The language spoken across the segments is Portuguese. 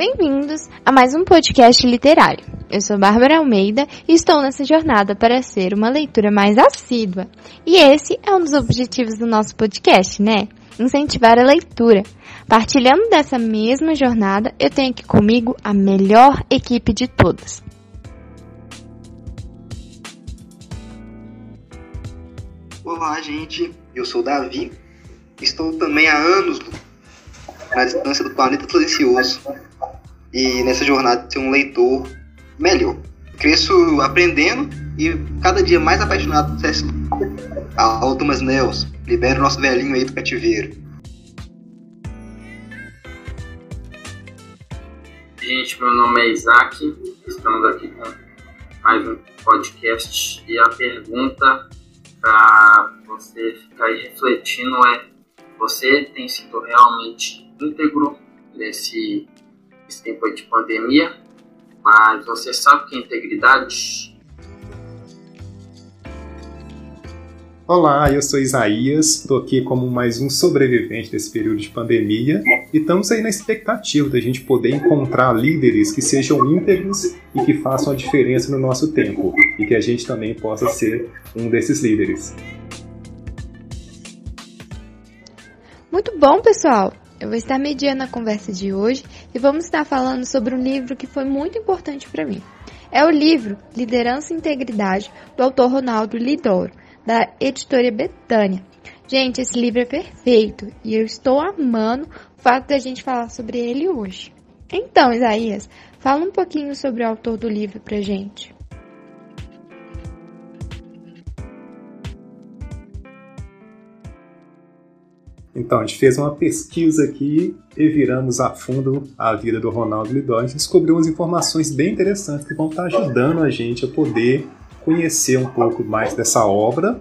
Bem-vindos a mais um podcast literário. Eu sou Bárbara Almeida e estou nessa jornada para ser uma leitura mais assídua. E esse é um dos objetivos do nosso podcast, né? Incentivar a leitura. Partilhando dessa mesma jornada, eu tenho aqui comigo a melhor equipe de todas. Olá, gente. Eu sou Davi. Estou também há anos na distância do planeta silencioso e nessa jornada ser um leitor melhor. Cresço aprendendo e cada dia mais apaixonado por CS. Alô, Thomas Nels, libera o nosso velhinho aí do cativeiro. Gente, meu nome é Isaac, estamos aqui com mais um podcast e a pergunta para você ficar aí refletindo é: você tem sido realmente íntegro nesse, nesse tempo de pandemia? Mas você sabe que é integridade? Olá, eu sou Isaías, estou aqui como mais um sobrevivente desse período de pandemia e estamos aí na expectativa da gente poder encontrar líderes que sejam íntegros e que façam a diferença no nosso tempo e que a gente também possa ser um desses líderes. Muito bom, pessoal! Eu vou estar mediando a conversa de hoje e vamos estar falando sobre um livro que foi muito importante para mim. É o livro Liderança e Integridade, do autor Ronaldo Lidoro da editora Betânia. Gente, esse livro é perfeito e eu estou amando o fato da gente falar sobre ele hoje. Então, Isaías, fala um pouquinho sobre o autor do livro pra gente. Então, a gente fez uma pesquisa aqui e viramos a fundo a vida do Ronaldo Lidói e descobrimos informações bem interessantes que vão estar ajudando a gente a poder conhecer um pouco mais dessa obra.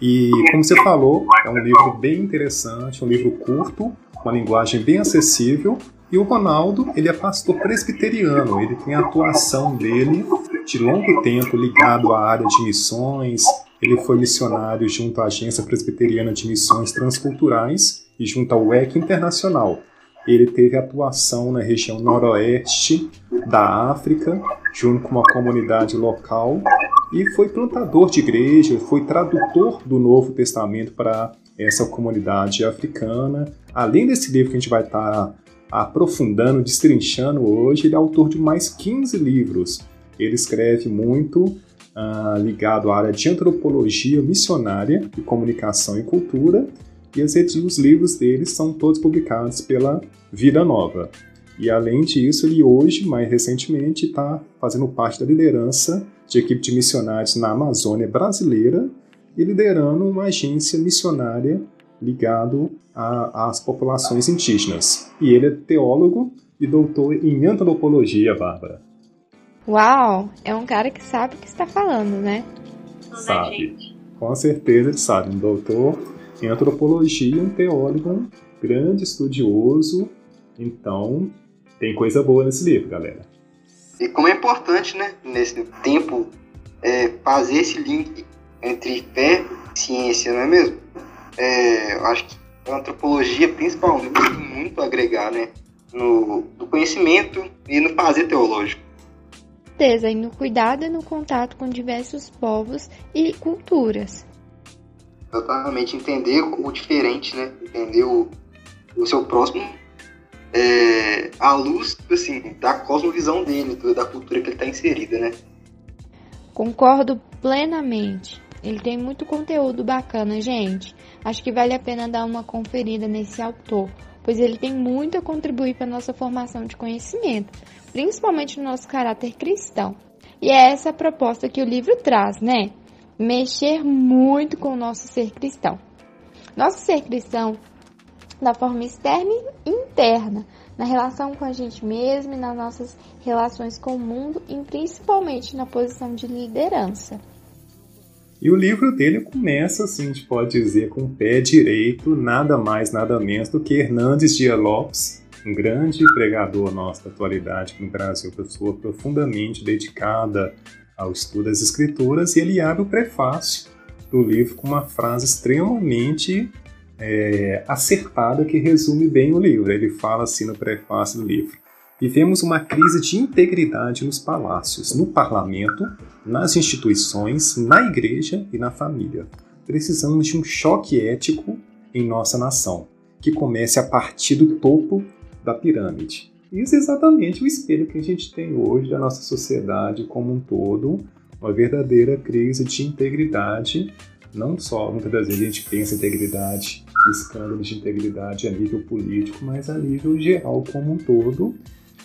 E, como você falou, é um livro bem interessante, um livro curto, uma linguagem bem acessível. E o Ronaldo, ele é pastor presbiteriano, ele tem a atuação dele de longo tempo ligado à área de missões. Ele foi missionário junto à Agência Presbiteriana de Missões Transculturais e junto ao WEC Internacional. Ele teve atuação na região noroeste da África, junto com uma comunidade local e foi plantador de igreja, foi tradutor do Novo Testamento para essa comunidade africana. Além desse livro que a gente vai estar aprofundando, destrinchando hoje, ele é autor de mais 15 livros. Ele escreve muito uh, ligado à área de antropologia missionária e comunicação e cultura, e os livros dele são todos publicados pela Vida Nova. E além disso, ele hoje, mais recentemente, está fazendo parte da liderança de equipe de missionários na Amazônia brasileira e liderando uma agência missionária ligado às populações indígenas. E ele é teólogo e doutor em antropologia, Bárbara. Uau! É um cara que sabe o que está falando, né? Sabe. Com certeza ele sabe. Um doutor em antropologia, um teólogo, um grande estudioso. Então, tem coisa boa nesse livro, galera. E como é importante, né, nesse tempo, é, fazer esse link entre fé e ciência, não é mesmo? É, eu acho que a antropologia, principalmente, tem muito a agregar, né, no, no conhecimento e no fazer teológico. Certeza, e no cuidado e no contato com diversos povos e culturas. Exatamente, entender o diferente, né? Entender o, o seu próximo é, à luz assim, da cosmovisão dele, da cultura que ele está inserida, né? Concordo plenamente. Ele tem muito conteúdo bacana, gente. Acho que vale a pena dar uma conferida nesse autor, pois ele tem muito a contribuir para a nossa formação de conhecimento, principalmente no nosso caráter cristão. E é essa a proposta que o livro traz, né? Mexer muito com o nosso ser cristão. Nosso ser cristão da forma externa e interna, na relação com a gente mesmo e nas nossas relações com o mundo e principalmente na posição de liderança. E o livro dele começa, assim, a gente pode dizer, com o pé direito, nada mais, nada menos do que Hernandes Dias Lopes, um grande pregador nosso da atualidade no Brasil, pessoa profundamente dedicada ao estudo das escrituras, e ele abre o prefácio do livro com uma frase extremamente é, acertada que resume bem o livro. Ele fala assim no prefácio do livro: Vivemos uma crise de integridade nos palácios, no parlamento, nas instituições, na igreja e na família. Precisamos de um choque ético em nossa nação, que comece a partir do topo da pirâmide. Isso é exatamente o espelho que a gente tem hoje da nossa sociedade como um todo, uma verdadeira crise de integridade. Não só, muitas das vezes a gente pensa em integridade, escândalos de integridade a nível político, mas a nível geral como um todo,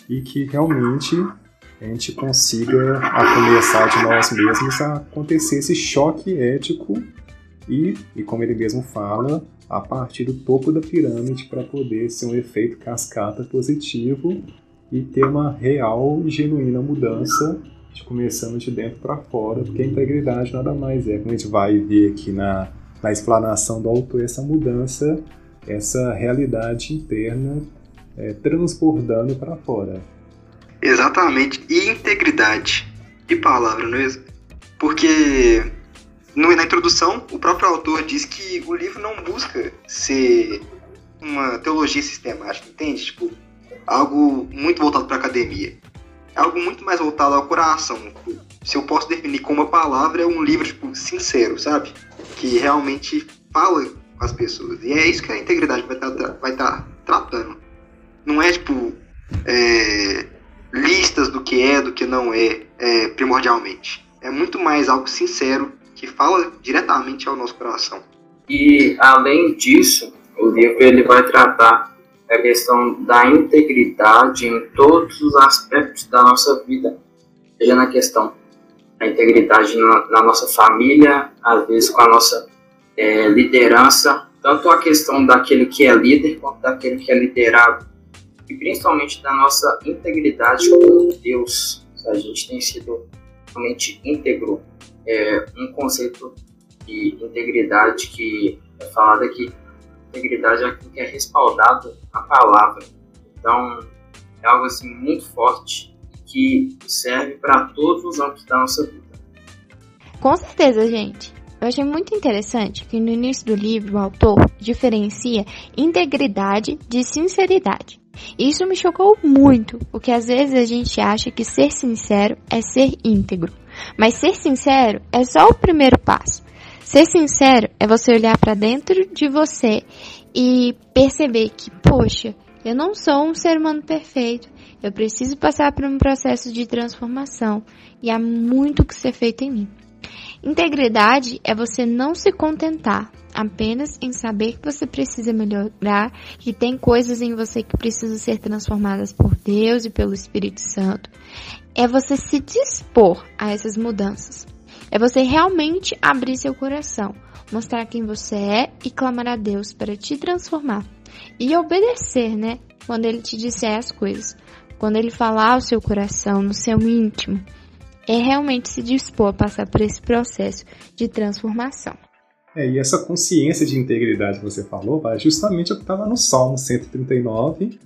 e que realmente a gente consiga, a começar de nós mesmos, a acontecer esse choque ético e, e como ele mesmo fala, a partir do topo da pirâmide para poder ser um efeito cascata positivo e ter uma real e genuína mudança de começando de dentro para fora, porque a integridade nada mais é, como a gente vai ver aqui na, na explanação do autor, essa mudança, essa realidade interna é, transbordando para fora. Exatamente, e integridade. Que palavra, não é? Porque no, na introdução, o próprio autor diz que o livro não busca ser uma teologia sistemática, entende? Tipo, algo muito voltado para a academia. É algo muito mais voltado ao coração. Se eu posso definir como uma palavra, é um livro tipo, sincero, sabe? Que realmente fala com as pessoas. E é isso que a integridade vai estar tá, vai tá tratando. Não é tipo é, listas do que é, do que não é, é, primordialmente. É muito mais algo sincero que fala diretamente ao nosso coração. E além disso, o livro ele vai tratar a questão da integridade em todos os aspectos da nossa vida, seja na questão da integridade na, na nossa família, às vezes com a nossa é, liderança, tanto a questão daquele que é líder quanto daquele que é liderado, e principalmente da nossa integridade com Deus. A gente tem sido realmente íntegro é, um conceito de integridade que é falado aqui. Integridade é aquilo que é respaldado na palavra. Então, é algo assim muito forte que serve para todos os âmbitos da nossa vida. Com certeza, gente. Eu achei muito interessante que no início do livro o autor diferencia integridade de sinceridade. Isso me chocou muito, porque às vezes a gente acha que ser sincero é ser íntegro. Mas ser sincero é só o primeiro passo. Ser sincero é você olhar para dentro de você e perceber que, poxa, eu não sou um ser humano perfeito. Eu preciso passar por um processo de transformação e há muito que ser feito em mim. Integridade é você não se contentar apenas em saber que você precisa melhorar, que tem coisas em você que precisam ser transformadas por Deus e pelo Espírito Santo é você se dispor a essas mudanças. É você realmente abrir seu coração, mostrar quem você é e clamar a Deus para te transformar. E obedecer, né? Quando ele te disser as coisas. Quando ele falar ao seu coração, no seu íntimo. É realmente se dispor a passar por esse processo de transformação. É, e essa consciência de integridade que você falou vai justamente o que estava no Salmo 139,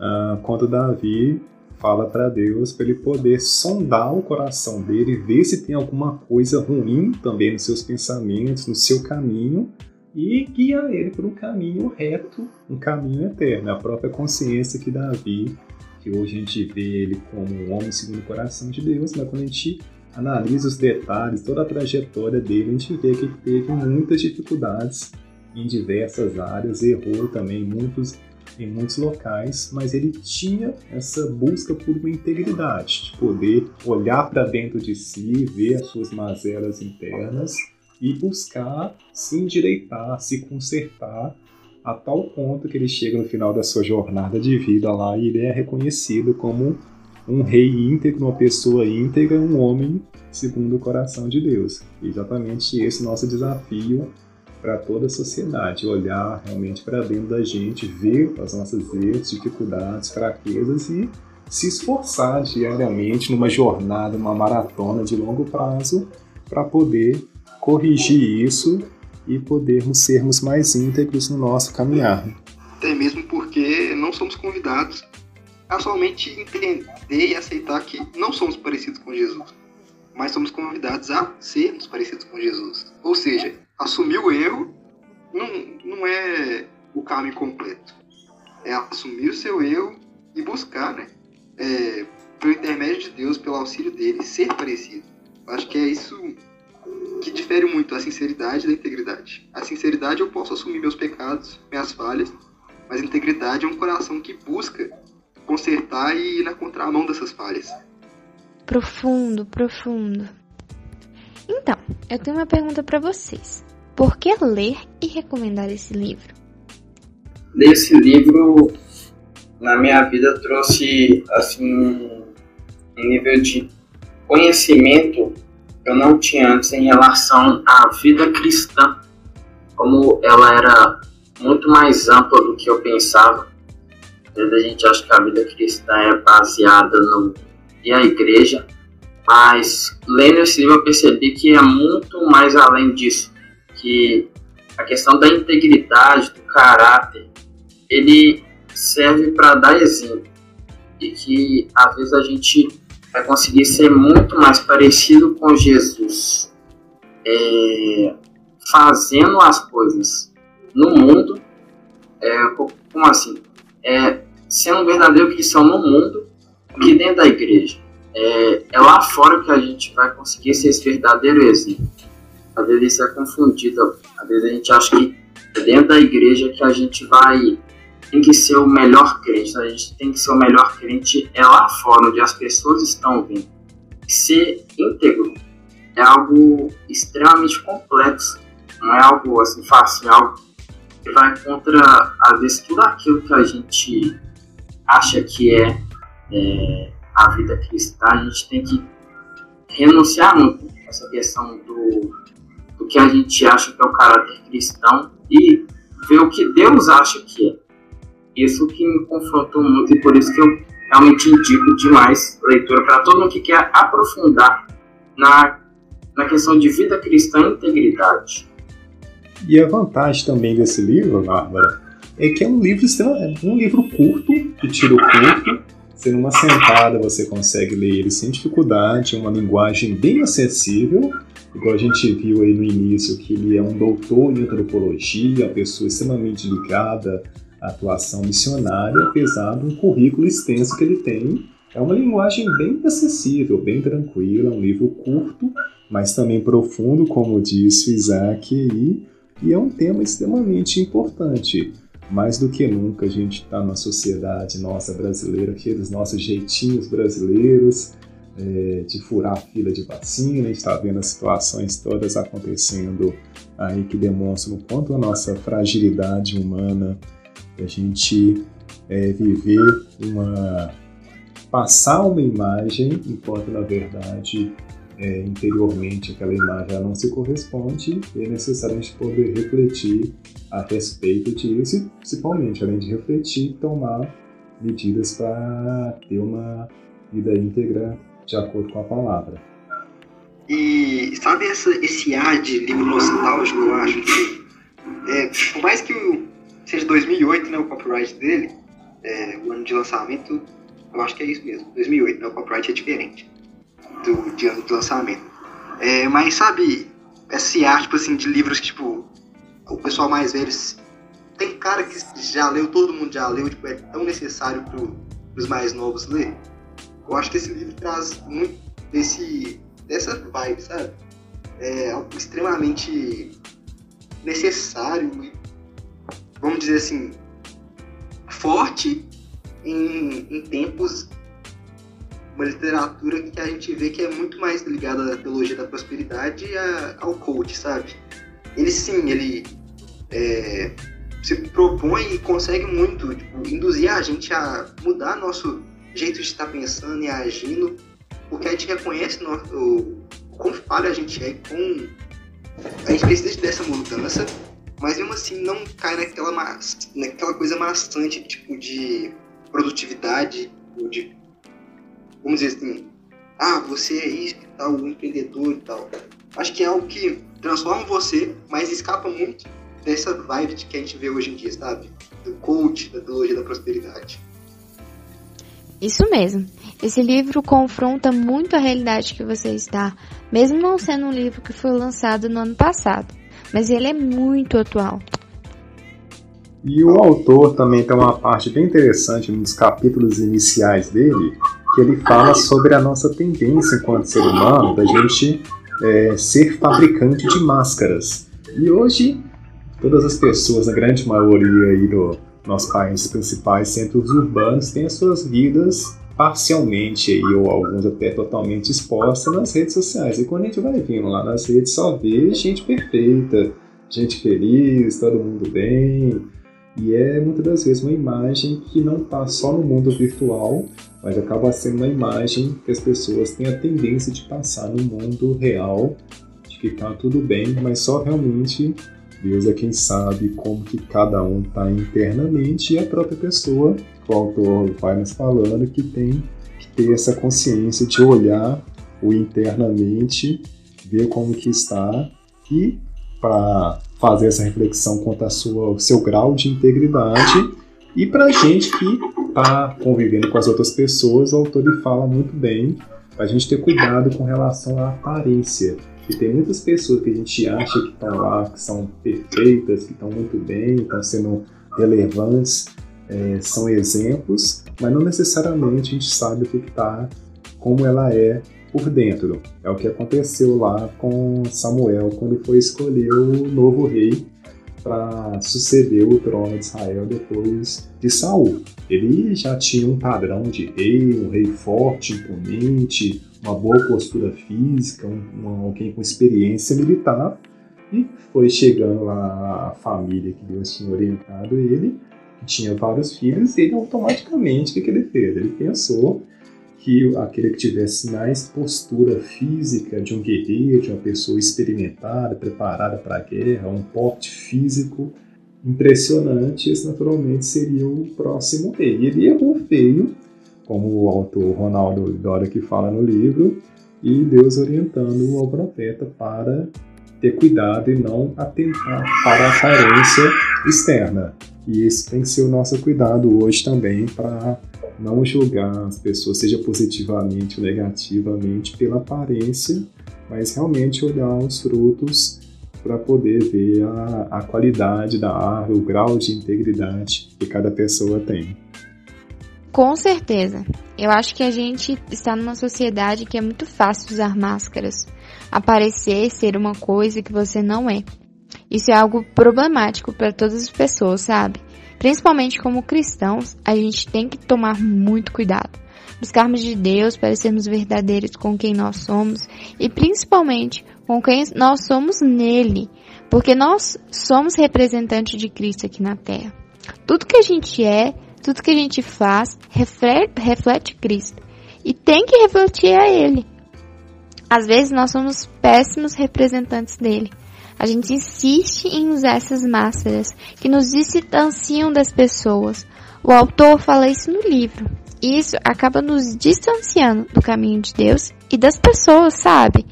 uh, quando Davi fala para Deus para ele poder sondar o coração dele, ver se tem alguma coisa ruim também nos seus pensamentos, no seu caminho e guiar ele por um caminho reto, um caminho eterno. A própria consciência que Davi, que hoje a gente vê ele como um homem segundo o coração de Deus, mas quando a gente analisa os detalhes, toda a trajetória dele, a gente vê que ele teve muitas dificuldades em diversas áreas, errou também muitos em muitos locais, mas ele tinha essa busca por uma integridade, de poder olhar para dentro de si, ver as suas mazelas internas e buscar se endireitar, se consertar a tal ponto que ele chega no final da sua jornada de vida lá e ele é reconhecido como um rei íntegro, uma pessoa íntegra, um homem segundo o coração de Deus. exatamente esse nosso desafio para toda a sociedade, olhar realmente para dentro da gente, ver as nossas erros, dificuldades, fraquezas e se esforçar diariamente numa jornada, uma maratona de longo prazo para poder corrigir isso e podermos sermos mais íntegros no nosso caminhar. Até mesmo porque não somos convidados a somente entender e aceitar que não somos parecidos com Jesus, mas somos convidados a sermos parecidos com Jesus. Ou seja, assumir o erro não, não é o caminho completo. É assumir o seu erro e buscar, né? é, pelo intermédio de Deus, pelo auxílio dele, ser parecido. Acho que é isso que difere muito a sinceridade da integridade. A sinceridade eu posso assumir meus pecados, minhas falhas, mas a integridade é um coração que busca consertar e ir na contramão dessas falhas. Profundo, profundo. Então, eu tenho uma pergunta para vocês. Por que ler e recomendar esse livro? Esse livro na minha vida trouxe assim um nível de conhecimento eu não tinha antes em relação à vida cristã, como ela era muito mais ampla do que eu pensava. Às vezes a gente acha que a vida cristã é baseada no e a igreja, mas lendo esse livro eu percebi que é muito mais além disso, que a questão da integridade, do caráter, ele serve para dar exemplo e que às vezes a gente vai conseguir ser muito mais parecido com Jesus, é, fazendo as coisas no mundo, é, como assim? É, sendo verdadeiro cristão no mundo que dentro da igreja. É, é, lá fora que a gente vai conseguir ser esse verdadeiro exemplo. Às vezes isso é confundido, às vezes a gente acha que é dentro da igreja que a gente vai tem que ser o melhor crente, a gente tem que ser o melhor crente é lá fora, onde as pessoas estão vendo. Ser íntegro é algo extremamente complexo, não é algo assim fácil, é algo que vai contra, às vezes, tudo aquilo que a gente acha que é, é a vida cristã, a gente tem que renunciar muito essa questão do, do que a gente acha que é o caráter cristão e ver o que Deus acha que é. Isso que me confrontou muito e por isso que eu realmente indico demais leitura para todo mundo que quer aprofundar na, na questão de vida cristã e integridade. E a vantagem também desse livro, Bárbara, é que é um livro, é um livro curto, de tiro curto, você numa sentada você consegue ler ele sem dificuldade, uma linguagem bem acessível, igual a gente viu aí no início que ele é um doutor em antropologia, uma pessoa extremamente ligada atuação missionária, apesar de um currículo extenso que ele tem. É uma linguagem bem acessível, bem tranquila, um livro curto, mas também profundo, como disse o Isaac, e, e é um tema extremamente importante. Mais do que nunca a gente está na sociedade nossa brasileira, dos nossos jeitinhos brasileiros, é, de furar fila de vacina, a está vendo as situações todas acontecendo aí que demonstram o quanto a nossa fragilidade humana a gente é, viver uma. passar uma imagem, enquanto na verdade é, interiormente aquela imagem não se corresponde, e é necessário a gente poder refletir a respeito disso, e principalmente, além de refletir, tomar medidas para ter uma vida íntegra de acordo com a palavra. E sabe essa, esse ar de livro nostálgico, eu acho que, é, por mais que o, seja 2008, né, o copyright dele, é, o ano de lançamento, eu acho que é isso mesmo, 2008, né, o copyright é diferente do de ano de lançamento. É, mas sabe, esse ar, tipo assim, de livros que, tipo, o pessoal mais velho, tem cara que já leu, todo mundo já leu, tipo, é tão necessário pro, pros mais novos ler. Eu acho que esse livro traz muito desse, dessa vibe, sabe? É algo extremamente necessário e vamos dizer assim, forte em, em tempos uma literatura que a gente vê que é muito mais ligada à teologia da prosperidade e a, ao coach, sabe? Ele sim, ele é, se propõe e consegue muito tipo, induzir a gente a mudar nosso jeito de estar pensando e agindo, porque a gente reconhece o, o quão falha a gente é com a gente precisa dessa mudança mas mesmo assim não cai naquela, naquela coisa maçante, tipo, de produtividade, ou de, vamos dizer assim, ah, você é isso e tal, um empreendedor e tal. Acho que é algo que transforma você, mas escapa muito dessa vibe que a gente vê hoje em dia, sabe? Do coach, da teologia da prosperidade. Isso mesmo. Esse livro confronta muito a realidade que você está, mesmo não sendo um livro que foi lançado no ano passado mas ele é muito atual. E o autor também tem uma parte bem interessante nos capítulos iniciais dele, que ele fala sobre a nossa tendência enquanto ser humano da gente é, ser fabricante de máscaras. E hoje, todas as pessoas, a grande maioria aí do nossos países principais centros urbanos, têm as suas vidas parcialmente aí, ou alguns até totalmente expostas nas redes sociais. E quando a gente vai vindo lá nas redes, só vê gente perfeita, gente feliz, todo mundo bem. E é muitas das vezes uma imagem que não está só no mundo virtual, mas acaba sendo uma imagem que as pessoas têm a tendência de passar no mundo real, de que está tudo bem, mas só realmente Deus é quem sabe como que cada um está internamente e a própria pessoa, o autor vai nos falando, que tem que ter essa consciência de olhar o internamente, ver como que está e para fazer essa reflexão quanto ao seu grau de integridade e para a gente que está convivendo com as outras pessoas, o autor fala muito bem para a gente ter cuidado com relação à aparência. E tem muitas pessoas que a gente acha que estão lá, que são perfeitas, que estão muito bem, estão sendo relevantes, é, são exemplos, mas não necessariamente a gente sabe o que está, como ela é por dentro. É o que aconteceu lá com Samuel quando foi escolher o novo rei para suceder o trono de Israel depois de Saul. Ele já tinha um padrão de rei, um rei forte, imponente, uma boa postura física, um, um, alguém com experiência militar, e foi chegando lá a família que Deus tinha orientado ele, tinha vários filhos, e ele automaticamente o que, que ele fez? Ele pensou que aquele que tivesse mais postura física de um guerreiro, de uma pessoa experimentada, preparada para a guerra, um porte físico impressionante, esse naturalmente seria o próximo rei. Ele errou feio, como o autor Ronaldo Dora que fala no livro, e Deus orientando ao profeta para ter cuidado e não atentar para a aparência externa. E esse tem que ser o nosso cuidado hoje também para não julgar as pessoas, seja positivamente ou negativamente, pela aparência, mas realmente olhar os frutos para poder ver a, a qualidade da árvore, o grau de integridade que cada pessoa tem. Com certeza. Eu acho que a gente está numa sociedade que é muito fácil usar máscaras, aparecer ser uma coisa que você não é. Isso é algo problemático para todas as pessoas, sabe? Principalmente como cristãos, a gente tem que tomar muito cuidado. Buscarmos de Deus para sermos verdadeiros com quem nós somos e principalmente com quem nós somos nele, porque nós somos representantes de Cristo aqui na terra. Tudo que a gente é, tudo que a gente faz, reflete, reflete Cristo e tem que refletir a Ele. Às vezes nós somos péssimos representantes dele, a gente insiste em usar essas máscaras que nos distanciam das pessoas. O autor fala isso no livro. Isso acaba nos distanciando do caminho de Deus e das pessoas, sabe?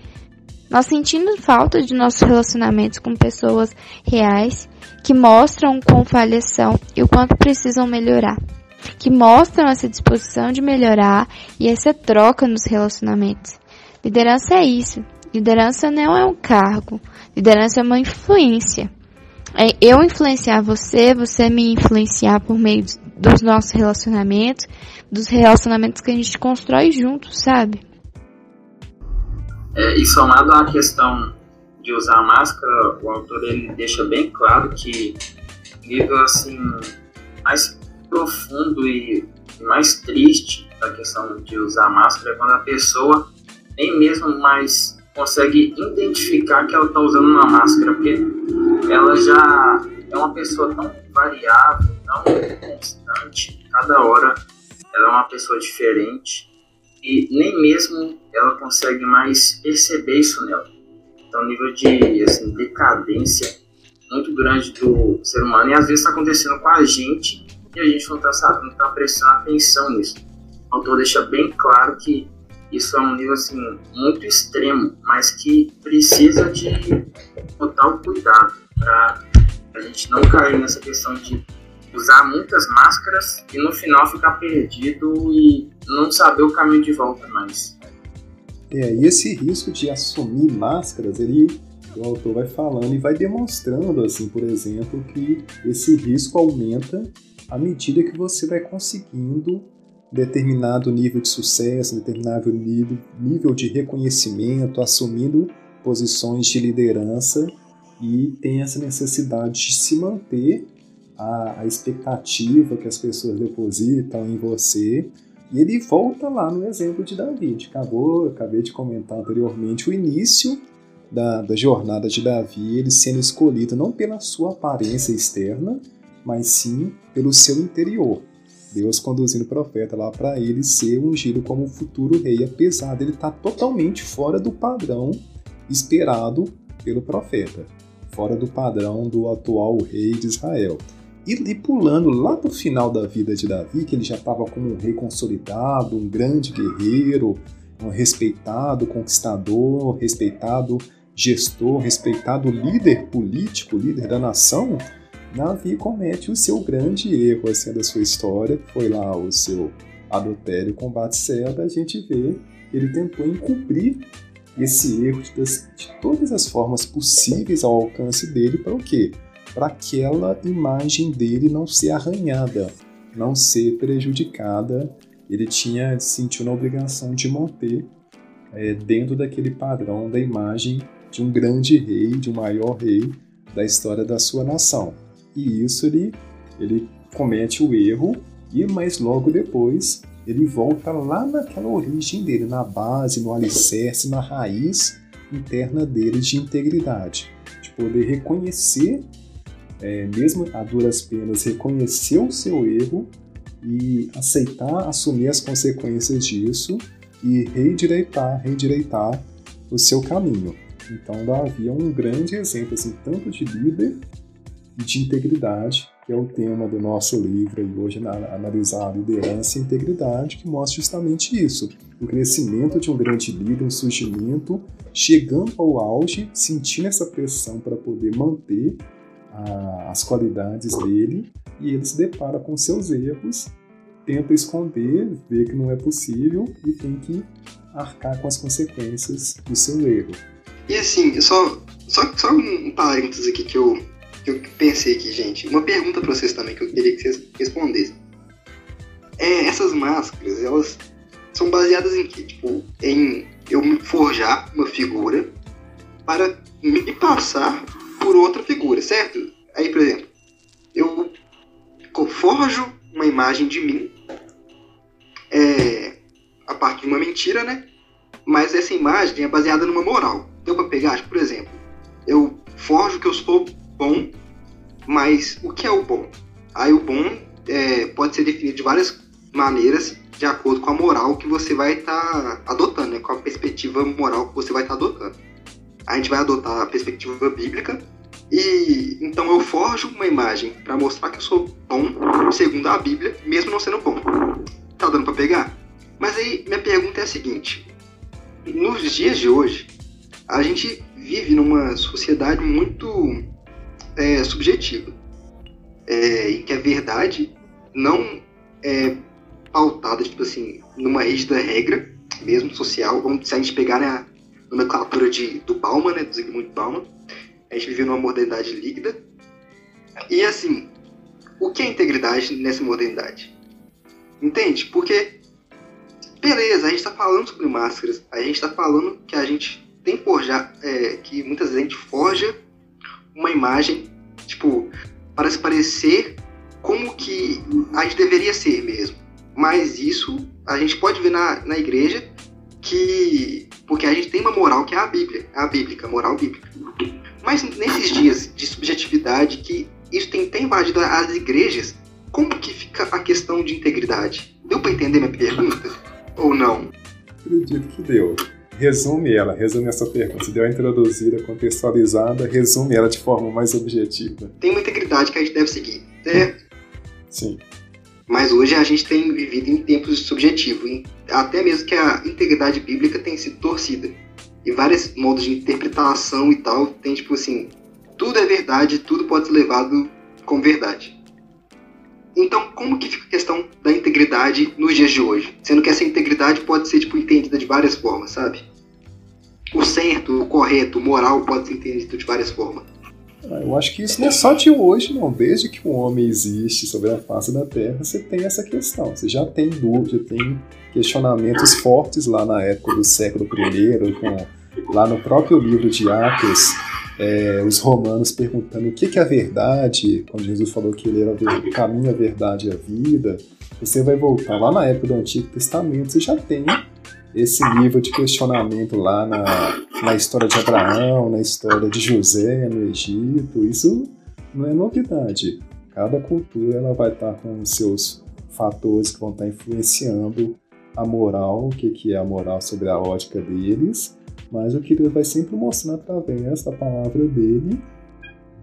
Nós sentindo falta de nossos relacionamentos com pessoas reais que mostram quão falhas são e o quanto precisam melhorar. Que mostram essa disposição de melhorar e essa troca nos relacionamentos. Liderança é isso. Liderança não é um cargo. Liderança é uma influência. É eu influenciar você, você me influenciar por meio dos nossos relacionamentos, dos relacionamentos que a gente constrói juntos, sabe? É, e somado à questão de usar máscara, o autor ele deixa bem claro que nível assim mais profundo e mais triste da questão de usar máscara é quando a pessoa nem mesmo mais consegue identificar que ela está usando uma máscara, porque ela já é uma pessoa tão variável, tão constante, cada hora ela é uma pessoa diferente e nem mesmo ela consegue mais perceber isso nela. Então, nível de assim, decadência muito grande do ser humano e às vezes está acontecendo com a gente e a gente não está não tá prestando atenção nisso. O autor deixa bem claro que isso é um nível assim muito extremo, mas que precisa de total cuidado para a gente não cair nessa questão de usar muitas máscaras e no final ficar perdido e não saber o caminho de volta mais. É, e esse risco de assumir máscaras, ele o autor vai falando e vai demonstrando, assim, por exemplo, que esse risco aumenta à medida que você vai conseguindo determinado nível de sucesso, determinado nível, de reconhecimento, assumindo posições de liderança e tem essa necessidade de se manter a, a expectativa que as pessoas depositam em você. E ele volta lá no exemplo de Davi. Acabou, acabei de comentar anteriormente o início da, da jornada de Davi, ele sendo escolhido não pela sua aparência externa, mas sim pelo seu interior. Deus conduzindo o profeta lá para ele ser ungido como futuro rei, apesar dele estar tá totalmente fora do padrão esperado pelo profeta, fora do padrão do atual rei de Israel. E, e pulando lá para o final da vida de Davi, que ele já estava como um rei consolidado, um grande guerreiro, um respeitado conquistador, respeitado gestor, respeitado líder político, líder da nação, Davi comete o seu grande erro assim, da sua história, foi lá o seu adultério com Batseba, a gente vê ele tentou encobrir esse erro de, de todas as formas possíveis ao alcance dele para o quê? Para aquela imagem dele não ser arranhada, não ser prejudicada. Ele tinha sentiu na obrigação de manter é, dentro daquele padrão da imagem de um grande rei, de um maior rei da história da sua nação. E isso ele, ele comete o erro, e mas logo depois ele volta lá naquela origem dele, na base, no alicerce, na raiz interna dele de integridade, de poder reconhecer, é, mesmo a duras penas, reconhecer o seu erro e aceitar, assumir as consequências disso e redireitar, redireitar o seu caminho. Então, Davi é um grande exemplo, assim, tanto de líder e de integridade, que é o tema do nosso livro e hoje analisar a liderança e integridade, que mostra justamente isso. O crescimento de um grande líder, um surgimento, chegando ao auge, sentindo essa pressão para poder manter a, as qualidades dele, e ele se depara com seus erros, tenta esconder, vê que não é possível e tem que arcar com as consequências do seu erro. E assim, só, só, só um parênteses aqui que eu, que eu pensei aqui, gente. Uma pergunta para vocês também que eu queria que vocês respondessem. É, essas máscaras, elas são baseadas em quê? Tipo, em eu forjar uma figura para me passar por outra figura, certo? Aí, por exemplo, eu forjo uma imagem de mim é, a partir de uma mentira, né? Mas essa imagem é baseada numa moral. Deu para pegar? Por exemplo, eu forjo que eu sou bom, mas o que é o bom? Aí o bom é, pode ser definido de várias maneiras de acordo com a moral que você vai estar tá adotando, né? com a perspectiva moral que você vai estar tá adotando. A gente vai adotar a perspectiva bíblica e então eu forjo uma imagem para mostrar que eu sou bom segundo a Bíblia, mesmo não sendo bom. Tá dando para pegar? Mas aí minha pergunta é a seguinte: nos dias de hoje, a gente vive numa sociedade muito é, subjetiva, é, em que a verdade não é pautada, tipo assim, numa rígida regra, mesmo social. Vamos, se a gente pegar na nomenclatura de, do Bauman, né, do Zygmunt Bauman, a gente vive numa modernidade líquida. E assim, o que é integridade nessa modernidade? Entende? Porque, beleza, a gente está falando sobre máscaras, a gente está falando que a gente tem forjar, é, que muitas vezes a gente forja uma imagem, tipo, para se parecer como que a gente deveria ser mesmo. Mas isso a gente pode ver na, na igreja que. Porque a gente tem uma moral que é a Bíblia, a bíblica, a moral bíblica. Mas nesses dias de subjetividade que isso tem, tem invadido as igrejas, como que fica a questão de integridade? Deu para entender minha pergunta? Ou não? Acredito que deu resume ela, resume essa pergunta. Se deu a introduzida, contextualizada, resume ela de forma mais objetiva. Tem uma integridade que a gente deve seguir, certo? Sim. Mas hoje a gente tem vivido em tempos subjetivos, até mesmo que a integridade bíblica tem sido torcida. E vários modos de interpretação e tal, tem tipo assim, tudo é verdade, tudo pode ser levado como verdade. Então, como que fica a questão da integridade nos dias de hoje? Sendo que essa integridade pode ser tipo, entendida de várias formas, sabe? o certo, o correto, o moral pode ser entendido de várias formas. Ah, eu acho que isso não é só de hoje, não. Desde que o homem existe sobre a face da Terra, você tem essa questão. Você já tem dúvida, tem questionamentos fortes lá na época do século I, com, lá no próprio livro de Atos, é, os romanos perguntando o que, que é a verdade, quando Jesus falou que ele era o caminho, a verdade e a vida. Você vai voltar lá na época do Antigo Testamento, você já tem esse nível de questionamento lá na, na história de Abraão, na história de José no Egito, isso não é novidade. Cada cultura ela vai estar com seus fatores que vão estar influenciando a moral, o que, que é a moral sobre a ótica deles, mas o que ele vai sempre mostrando através da palavra dele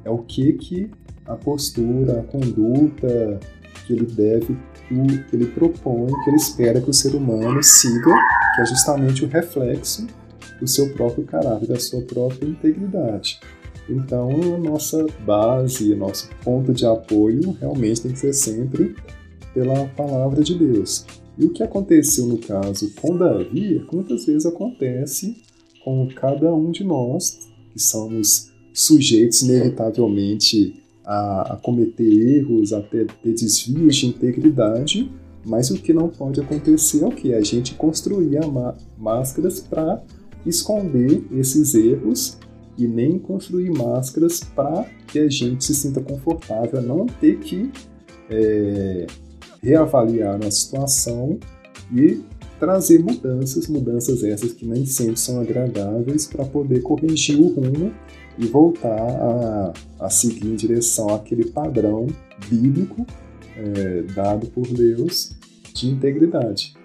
é o que, que a postura, a conduta que ele deve, que ele propõe, que ele espera que o ser humano siga, que é justamente o reflexo do seu próprio caráter, da sua própria integridade. Então, a nossa base, nosso ponto de apoio realmente tem que ser sempre pela palavra de Deus. E o que aconteceu no caso com Davi, quantas vezes acontece com cada um de nós, que somos sujeitos inevitavelmente a, a cometer erros, a ter, ter, desvios de integridade, mas o que não pode acontecer é o que? A gente construir máscaras para esconder esses erros e nem construir máscaras para que a gente se sinta confortável, não ter que é, reavaliar a situação e trazer mudanças, mudanças essas que nem sempre são agradáveis para poder corrigir o rumo e voltar a, a seguir em direção àquele padrão bíblico é, dado por Deus de integridade.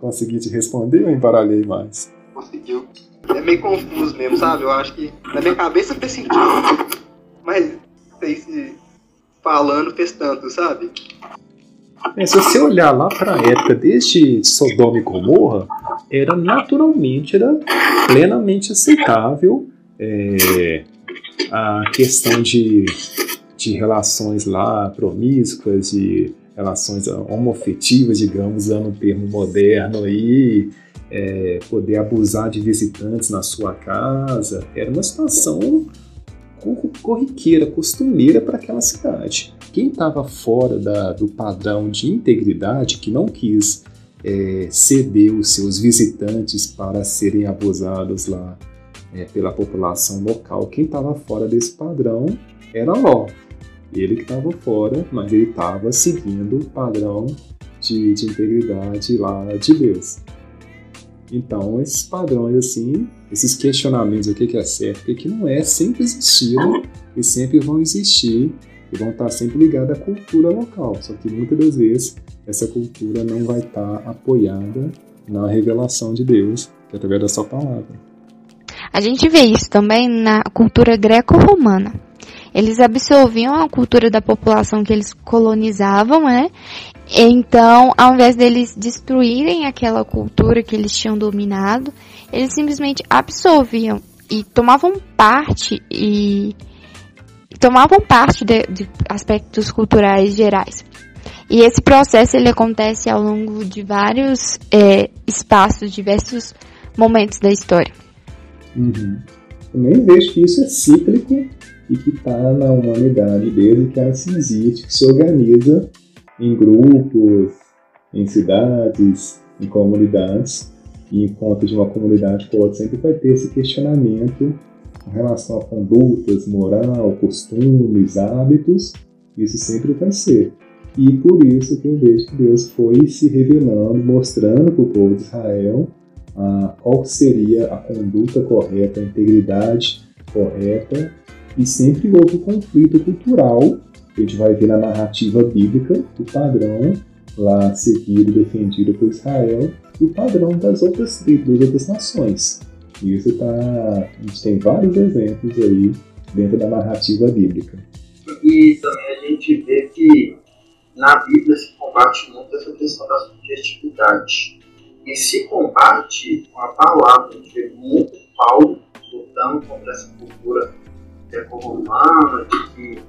Consegui te responder ou embaralhei mais? Conseguiu. É meio confuso mesmo, sabe? Eu acho que na minha cabeça fez sentido, mas sei se falando fez tanto, sabe? É, se você olhar lá para a época desde Sodoma e Gomorra, era naturalmente, era plenamente aceitável é, a questão de, de relações lá promíscuas e relações homoafetivas, digamos, usando um termo moderno aí, é, poder abusar de visitantes na sua casa, era uma situação corriqueira, costumeira para aquela cidade. Quem estava fora da, do padrão de integridade, que não quis é, ceder os seus visitantes para serem abusados lá é, pela população local, quem estava fora desse padrão era Ló. Ele que estava fora, mas ele estava seguindo o padrão de, de integridade lá de Deus. Então, esses padrões, assim, esses questionamentos, o que é certo, o que não é, sempre existiram e sempre vão existir vão estar sempre ligados à cultura local. Só que muitas das vezes essa cultura não vai estar apoiada na revelação de Deus, que é através da sua palavra. A gente vê isso também na cultura greco-romana. Eles absorviam a cultura da população que eles colonizavam, né? Então, ao invés deles destruírem aquela cultura que eles tinham dominado, eles simplesmente absorviam e tomavam parte e tomavam parte de, de aspectos culturais gerais. E esse processo ele acontece ao longo de vários é, espaços, diversos momentos da história. Uhum. Também vejo que isso é cíclico e que está na humanidade desde que ela se existe, que se organiza em grupos, em cidades, em comunidades, e encontro de uma comunidade com outra sempre vai ter esse questionamento com relação a condutas, moral, costumes, hábitos, isso sempre vai ser. E por isso que eu vejo que Deus foi se revelando, mostrando para o povo de Israel ah, qual seria a conduta correta, a integridade correta, e sempre houve conflito cultural a gente vai ver na narrativa bíblica o padrão lá seguido, defendido por Israel, e o padrão das outras tribos, das outras nações. Isso tá. A gente tem vários exemplos aí dentro da narrativa bíblica. E também a gente vê que na Bíblia se combate muito essa questão da subjetividade. E se combate com a palavra. A gente vê muito Paulo lutando contra essa cultura greco-romana, de que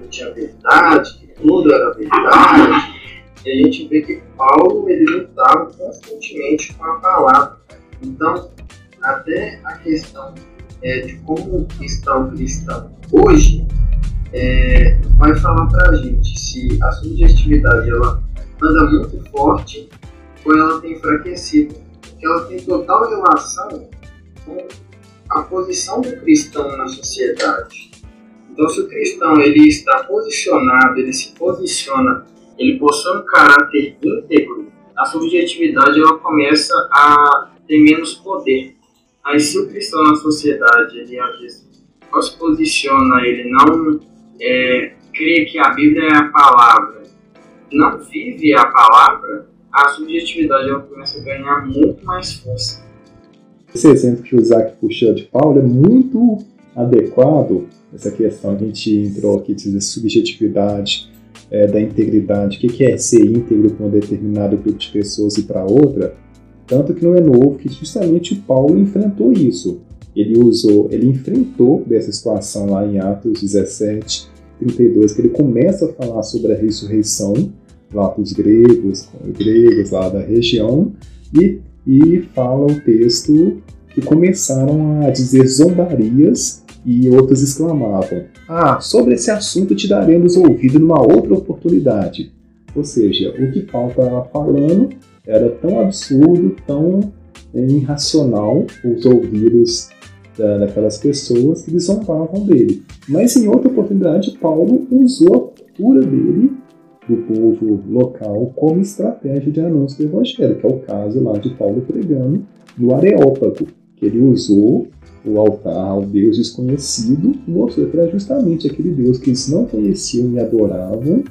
não tinha verdade, que tudo era verdade. E a gente vê que Paulo ele lutava constantemente com a palavra. Então, até a questão é, de como está o cristão hoje, é, vai falar para a gente se a subjetividade ela anda muito forte ou ela tem enfraquecido. Que ela tem total relação com a posição do cristão na sociedade. Então, se o cristão ele está posicionado, ele se posiciona, ele possui um caráter íntegro, a subjetividade ela começa a ter menos poder. Aí, se o cristão na sociedade ele às vezes se posiciona, ele não é, crê que a Bíblia é a palavra, não vive a palavra, a subjetividade ela começa a ganhar muito mais força. Esse exemplo que o Isaac puxou de Paulo é muito adequado, essa questão. Que a gente entrou aqui, de subjetividade, é, da integridade, o que, que é ser íntegro para um determinado grupo de pessoas e para outra, tanto que não é novo que justamente Paulo enfrentou isso. Ele usou, ele enfrentou dessa situação lá em Atos 17, 32, que ele começa a falar sobre a ressurreição lá para os gregos, gregos lá da região, e, e fala o texto que começaram a dizer zombarias e outros exclamavam: Ah, sobre esse assunto te daremos ouvido numa outra oportunidade. Ou seja, o que Paulo estava falando era tão absurdo, tão é, irracional os ouvidos da, daquelas pessoas que eles zombavam dele. Mas em outra oportunidade, Paulo usou a cultura dele do povo local como estratégia de anúncio do evangelho, que é o caso lá de Paulo pregando no Areópago, que ele usou o altar ao Deus desconhecido mostrou que era justamente aquele Deus que eles não conheciam e adoravam,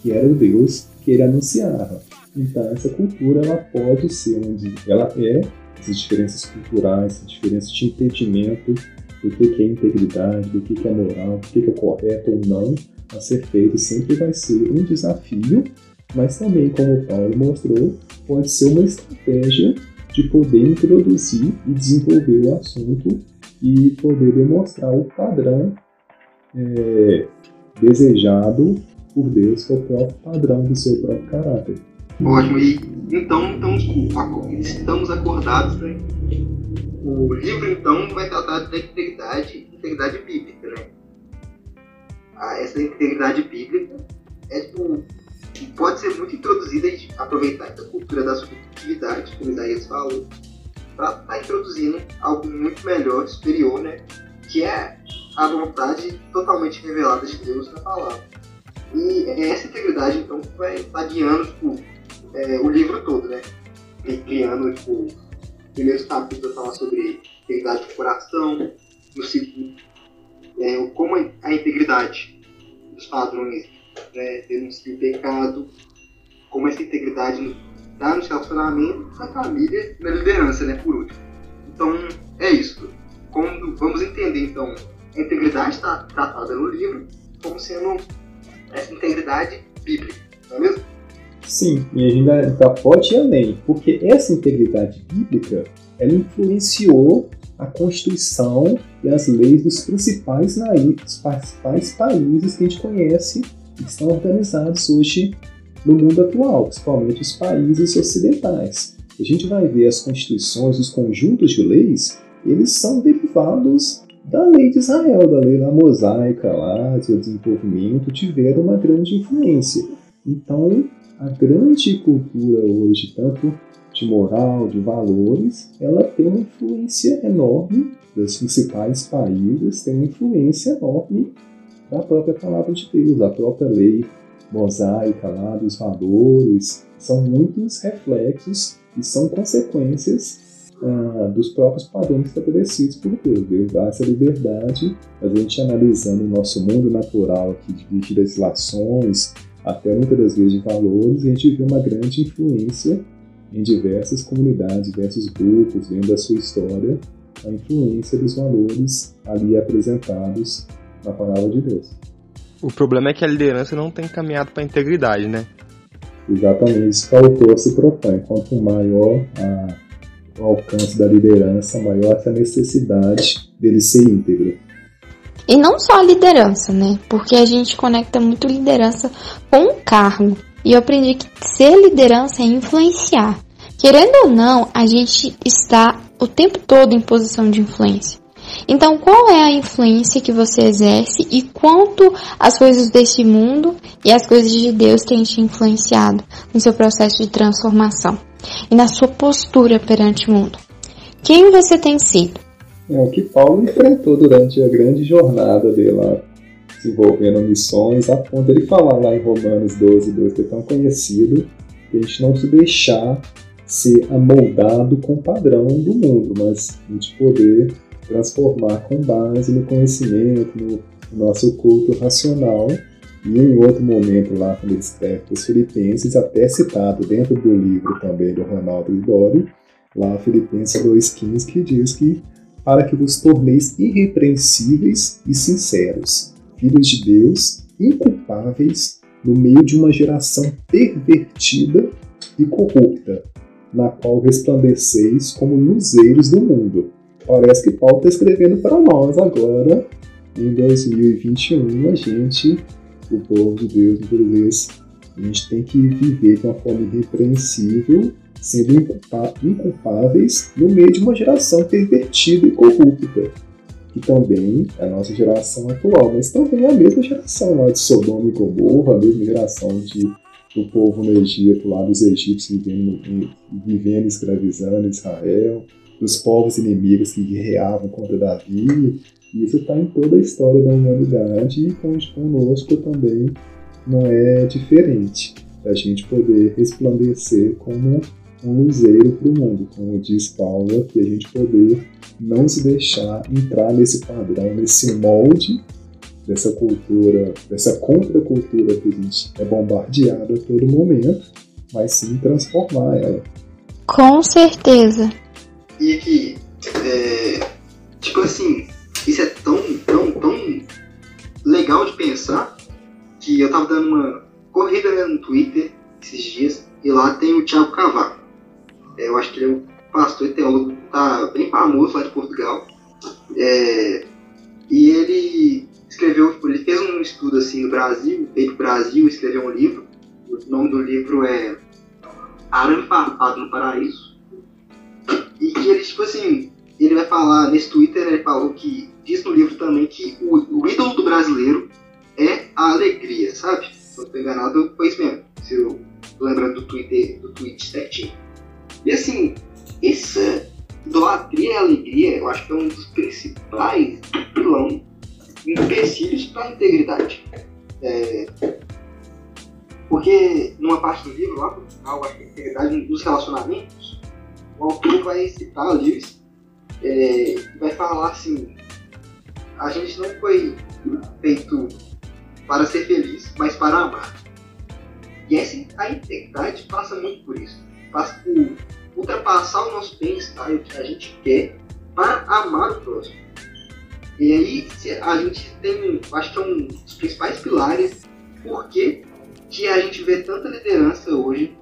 que era o Deus que ele anunciava. Então essa cultura ela pode ser onde ela é essas diferenças culturais, essas diferenças de entendimento do que é integridade, do que é moral, do que é correto ou não, a ser feito sempre vai ser um desafio, mas também, como o Paulo mostrou, pode ser uma estratégia de poder introduzir e desenvolver o assunto e poder demonstrar o padrão é, desejado por Deus, que é o próprio padrão do seu próprio caráter. Ótimo, e então, então estamos acordados, né? O livro, então, vai tratar da integridade, integridade bíblica, né? Ah, essa integridade bíblica é tipo, pode ser muito introduzida e aproveitar essa cultura da subjetividade, como Isaías falou, para estar tá introduzindo algo muito melhor, superior, né? Que é a vontade totalmente revelada de Deus na palavra. E é essa integridade, então, vai estar guiando tipo, é, o livro todo, né? E criando, tipo, primeiros capítulos falar sobre integridade do coração, no segundo, é, como a integridade dos padrões né, denuncia o pecado, como essa integridade dá nos relacionamentos, na família na liderança, né, por último. Então, é isso. Quando, vamos entender, então, a integridade está tratada no livro como sendo essa integridade bíblica, não é mesmo? Sim, e a gente ainda pode ir além, porque essa integridade bíblica ela influenciou a Constituição e as leis dos principais, dos principais países que a gente conhece que estão organizados hoje no mundo atual, principalmente os países ocidentais. A gente vai ver as constituições, os conjuntos de leis, eles são derivados da lei de Israel, da lei da mosaica lá, seu desenvolvimento, tiveram uma grande influência. Então, a grande cultura hoje, tanto de moral, de valores, ela tem uma influência enorme dos principais países, tem uma influência enorme da própria palavra de Deus, da própria lei mosaica lá, dos valores, são muitos reflexos e são consequências ah, dos próprios padrões estabelecidos por Deus. Deus dá essa liberdade, a gente analisando o nosso mundo natural aqui, de legislações, até muitas das vezes de valores, a gente vê uma grande influência em diversas comunidades, diversos grupos, dentro da sua história, a influência dos valores ali apresentados na palavra de Deus. O problema é que a liderança não tem caminhado para a integridade, né? Exatamente, isso que o autor se propõe. Quanto maior a, o alcance da liderança, maior essa necessidade dele ser íntegro. E não só a liderança, né? Porque a gente conecta muito liderança com o cargo. E eu aprendi que ser liderança é influenciar. Querendo ou não, a gente está o tempo todo em posição de influência. Então, qual é a influência que você exerce e quanto as coisas deste mundo e as coisas de Deus têm te influenciado no seu processo de transformação e na sua postura perante o mundo? Quem você tem sido? É o que Paulo enfrentou durante a grande jornada dele lá, desenvolvendo missões, a ponto dele falar lá em Romanos 12, 12, que é tão conhecido, que a gente não se deixar ser amoldado com o padrão do mundo, mas a gente poder transformar com base no conhecimento, no, nosso culto racional. E em outro momento, lá quando escreve para os Filipenses, até citado dentro do livro também do Ronaldo Lidório, lá Filipenses 2,15, que diz que para que vos torneis irrepreensíveis e sinceros, filhos de Deus, inculpáveis no meio de uma geração pervertida e corrupta, na qual resplandeceis como luzeiros do mundo, Parece que Paulo está escrevendo para nós agora, em 2021, a gente, o povo de Deus, vezes, a gente tem que viver de uma forma irrepreensível, sendo inculpáveis no meio de uma geração pervertida e corrupta, que também é a nossa geração atual, mas também é a mesma geração lá de Sodoma e Gomorra, a mesma geração de do povo no Egito, lá dos egípcios vivendo, vivendo escravizando Israel, dos povos inimigos que guerreavam contra Davi. Isso está em toda a história da humanidade e conosco também não é diferente. A gente poder resplandecer como um luzeiro para o mundo, como diz Paulo, que a gente poder não se deixar entrar nesse padrão, nesse molde dessa cultura, dessa contracultura que a gente é bombardeada a todo momento, mas sim transformar ela. Com certeza. E que, é, tipo assim, isso é tão, tão, tão legal de pensar que eu tava dando uma corrida no Twitter esses dias e lá tem o Thiago Cavaco. É, eu acho que ele é um pastor e teólogo tá bem famoso lá de Portugal. É, e ele escreveu, tipo, ele fez um estudo assim no Brasil, veio pro Brasil, escreveu um livro. O nome do livro é Arame Farpado no Paraíso. E que ele, tipo assim, ele vai falar, nesse Twitter, ele falou que, diz no livro também que o, o ídolo do brasileiro é a alegria, sabe? Se eu não tô enganado, foi isso mesmo. Se eu lembrando do Twitter, do tweet certinho. E assim, essa idolatria e alegria, eu acho que é um dos principais vilão empecilhos para a integridade. É, porque numa parte do livro, lá no final, acho que a integridade dos relacionamentos o autor vai citar Lewis é, vai falar assim: a gente não foi feito para ser feliz, mas para amar. E essa a integridade passa muito por isso. Passa por ultrapassar o nosso bem-estar e o que a gente quer para amar o próximo. E aí a gente tem, acho que é um dos principais pilares porque que a gente vê tanta liderança hoje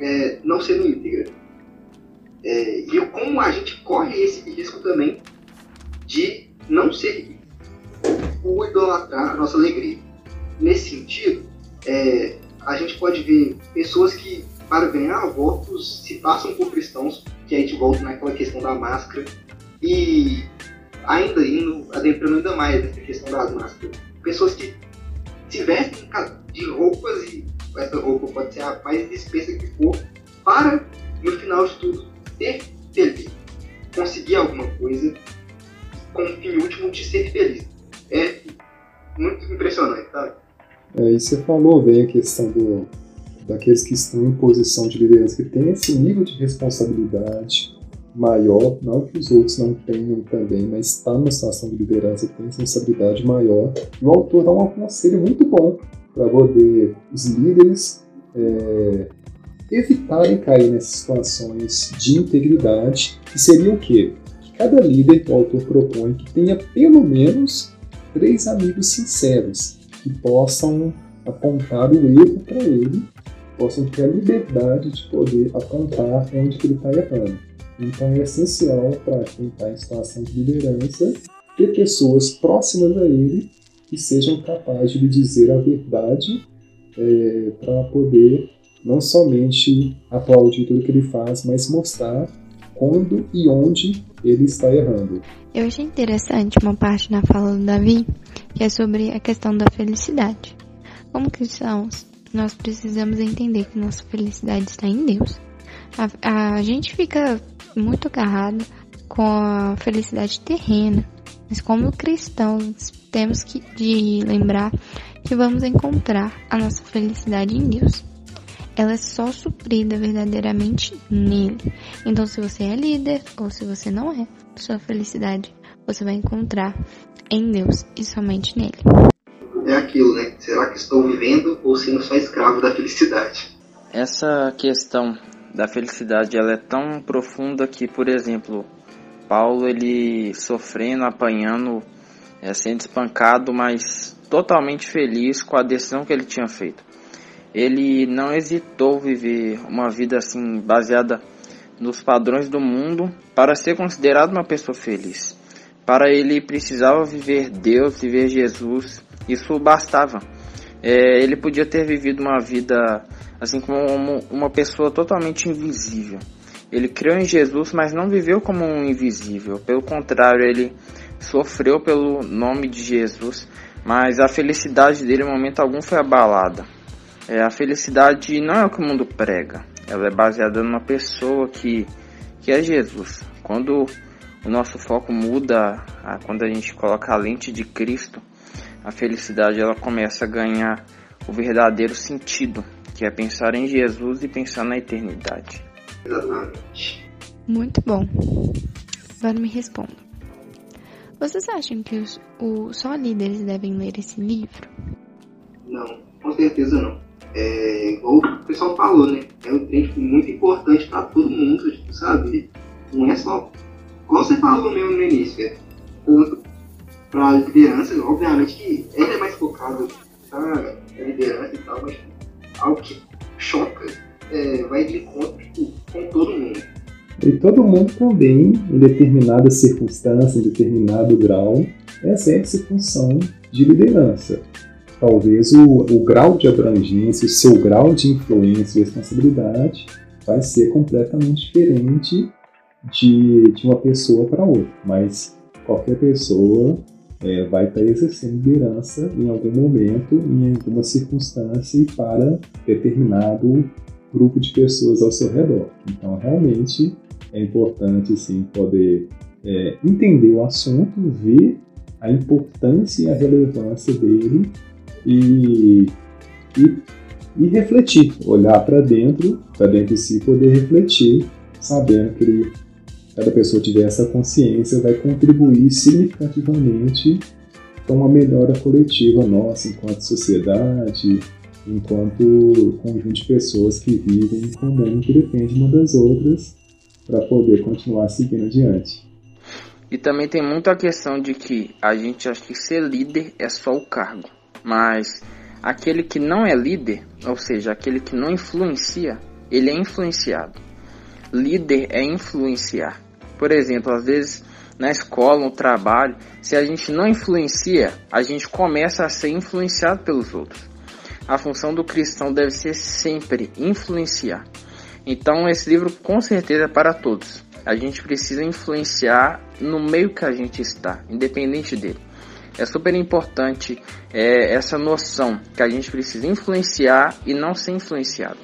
é, não sendo íntegra. É, e como a gente corre esse risco também de não ser o idolatrar a nossa alegria. Nesse sentido, é, a gente pode ver pessoas que, para ganhar votos, se passam por cristãos, que a gente volta naquela questão da máscara, e ainda indo, adentrando ainda mais nessa questão das máscaras. Pessoas que se vestem de roupas, e essa roupa pode ser a mais espessa que for, para, no final de tudo, ser feliz. Conseguir alguma coisa com o fim último de ser feliz. É muito impressionante, tá? É, e você falou bem a questão do, daqueles que estão em posição de liderança, que tem esse nível de responsabilidade maior, não que os outros não tenham também, mas está numa situação de liderança tem responsabilidade maior. E o autor dá um conselho muito bom para poder os líderes é, evitarem cair nessas situações de integridade, que seria o quê? Que cada líder, o autor propõe, que tenha pelo menos três amigos sinceros, que possam apontar o erro para ele, possam ter a liberdade de poder apontar onde ele está errando. Então é essencial para quem está em situação de liderança ter pessoas próximas a ele que sejam capazes de lhe dizer a verdade é, para poder não somente aplaudir tudo que ele faz, mas mostrar quando e onde ele está errando. Eu achei interessante uma parte na fala do Davi, que é sobre a questão da felicidade. Como cristãos, nós precisamos entender que nossa felicidade está em Deus. A, a gente fica muito agarrado com a felicidade terrena, mas como cristãos temos que de lembrar que vamos encontrar a nossa felicidade em Deus. Ela é só suprida verdadeiramente nele. Então, se você é líder ou se você não é, sua felicidade você vai encontrar em Deus e somente nele. É aquilo, né? Será que estou vivendo ou sendo só escravo da felicidade? Essa questão da felicidade ela é tão profunda que, por exemplo, Paulo ele sofrendo, apanhando, é, sendo espancado, mas totalmente feliz com a decisão que ele tinha feito. Ele não hesitou viver uma vida assim baseada nos padrões do mundo para ser considerado uma pessoa feliz. Para ele precisava viver Deus, viver Jesus, isso bastava. É, ele podia ter vivido uma vida assim como uma pessoa totalmente invisível. Ele creu em Jesus, mas não viveu como um invisível. Pelo contrário, ele sofreu pelo nome de Jesus, mas a felicidade dele em momento algum foi abalada. É, a felicidade não é o que o mundo prega, ela é baseada numa pessoa que, que é Jesus. Quando o nosso foco muda, quando a gente coloca a lente de Cristo, a felicidade ela começa a ganhar o verdadeiro sentido, que é pensar em Jesus e pensar na eternidade. Exatamente. Muito bom. Agora me responda. Vocês acham que os, o, só líderes devem ler esse livro? Não, com certeza não. É, igual o pessoal falou, né? É um trem tipo, muito importante para todo mundo, sabe? Não é só. Como você falou mesmo no início, é, tanto para liderança, obviamente que ele é mais focado na liderança e tal, mas algo que choca é, vai de encontro tipo, com todo mundo. E todo mundo também, em determinada circunstância, em determinado grau, exerce função de liderança. Talvez o, o grau de abrangência, o seu grau de influência e responsabilidade vai ser completamente diferente de, de uma pessoa para outra, mas qualquer pessoa é, vai estar exercendo liderança em algum momento, em alguma circunstância e para determinado grupo de pessoas ao seu redor. Então, realmente é importante sim poder é, entender o assunto, ver a importância e a relevância dele e, e, e refletir, olhar para dentro, para dentro de si, poder refletir, sabendo que ele, cada pessoa tiver essa consciência vai contribuir significativamente para uma melhora coletiva nossa enquanto sociedade, enquanto conjunto de pessoas que vivem em comum, que dependem uma das outras para poder continuar seguindo adiante. E também tem muita questão de que a gente acha que ser líder é só o cargo, mas aquele que não é líder, ou seja, aquele que não influencia, ele é influenciado. Líder é influenciar. Por exemplo, às vezes na escola, no trabalho, se a gente não influencia, a gente começa a ser influenciado pelos outros. A função do cristão deve ser sempre influenciar. Então, esse livro com certeza é para todos. A gente precisa influenciar no meio que a gente está, independente dele. É super importante é, essa noção que a gente precisa influenciar e não ser influenciado.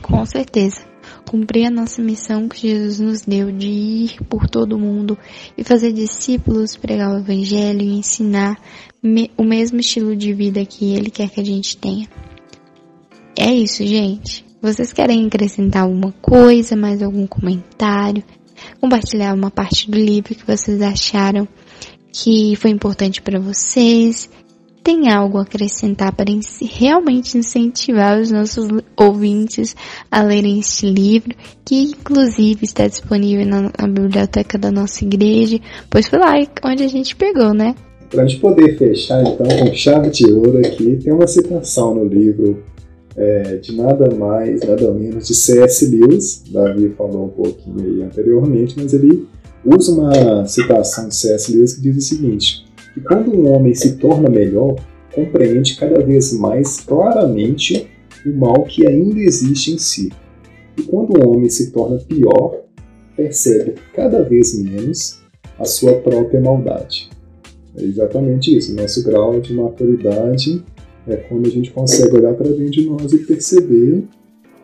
Com certeza. Cumprir a nossa missão que Jesus nos deu de ir por todo o mundo e fazer discípulos, pregar o Evangelho e ensinar o mesmo estilo de vida que Ele quer que a gente tenha. É isso, gente. Vocês querem acrescentar alguma coisa, mais algum comentário? Compartilhar uma parte do livro que vocês acharam que foi importante para vocês? Tem algo a acrescentar para realmente incentivar os nossos ouvintes a lerem este livro, que inclusive está disponível na, na biblioteca da nossa igreja, pois foi lá onde a gente pegou, né? Para a gente poder fechar então com chave de ouro aqui, tem uma citação no livro é, de nada mais, nada menos de C.S. Lewis. Davi falou um pouquinho aí anteriormente, mas ele usa uma citação de C.S. Lewis que diz o seguinte: que quando um homem se torna melhor, compreende cada vez mais claramente o mal que ainda existe em si. E quando um homem se torna pior, percebe cada vez menos a sua própria maldade. É exatamente isso. Nosso grau de maturidade é quando a gente consegue olhar para dentro de nós e perceber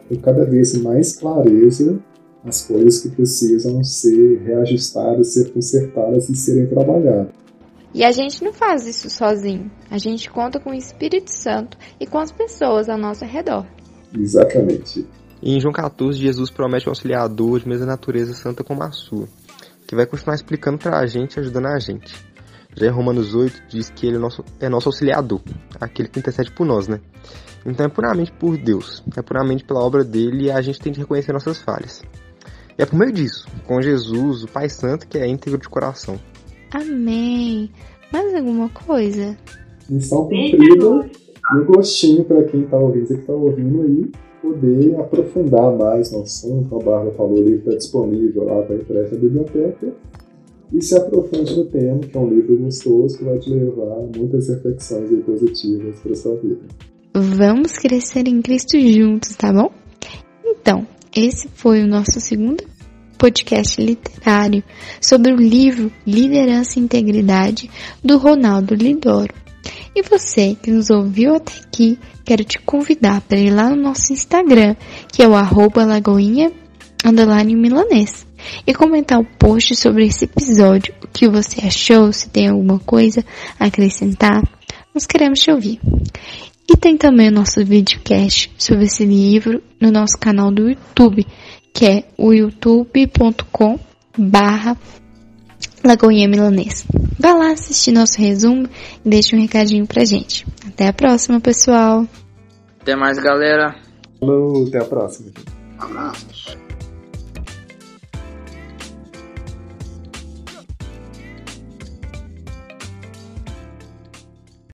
com cada vez mais clareza as coisas que precisam ser reajustadas, ser consertadas e serem trabalhadas. E a gente não faz isso sozinho. A gente conta com o Espírito Santo e com as pessoas ao nosso redor. Exatamente. E em João 14, Jesus promete um auxiliador de mesma natureza santa como a sua, que vai continuar explicando para a gente, ajudando a gente. Já em Romanos 8 diz que ele é nosso, é nosso auxiliador, aquele que intercede por nós, né? Então é puramente por Deus, é puramente pela obra dele e a gente tem que reconhecer nossas falhas. E é por meio disso, com Jesus, o Pai Santo, que é íntegro de coração. Amém. Mais alguma coisa? Missão cumprida e um gostinho para quem está ouvindo, que está ouvindo aí, poder aprofundar mais no assunto. A Bárbara falou, o livro está disponível lá para empréstimo na biblioteca. E se aprofunde no tema, que é um livro gostoso que vai te levar a muitas reflexões positivas para sua vida. Vamos crescer em Cristo juntos, tá bom? Então, esse foi o nosso segundo podcast literário sobre o livro Liderança e Integridade do Ronaldo Lidoro. E você que nos ouviu até aqui, quero te convidar para ir lá no nosso Instagram, que é o arroba lagoinha underline milanês, e comentar o post sobre esse episódio, o que você achou, se tem alguma coisa a acrescentar. Nós queremos te ouvir. E tem também o nosso videocast sobre esse livro no nosso canal do YouTube, que é o youtube.com barra Lagoinha Milanês. Vá lá assistir nosso resumo e deixe um recadinho pra gente. Até a próxima, pessoal! Até mais, galera! Falou, até a próxima. Abraços.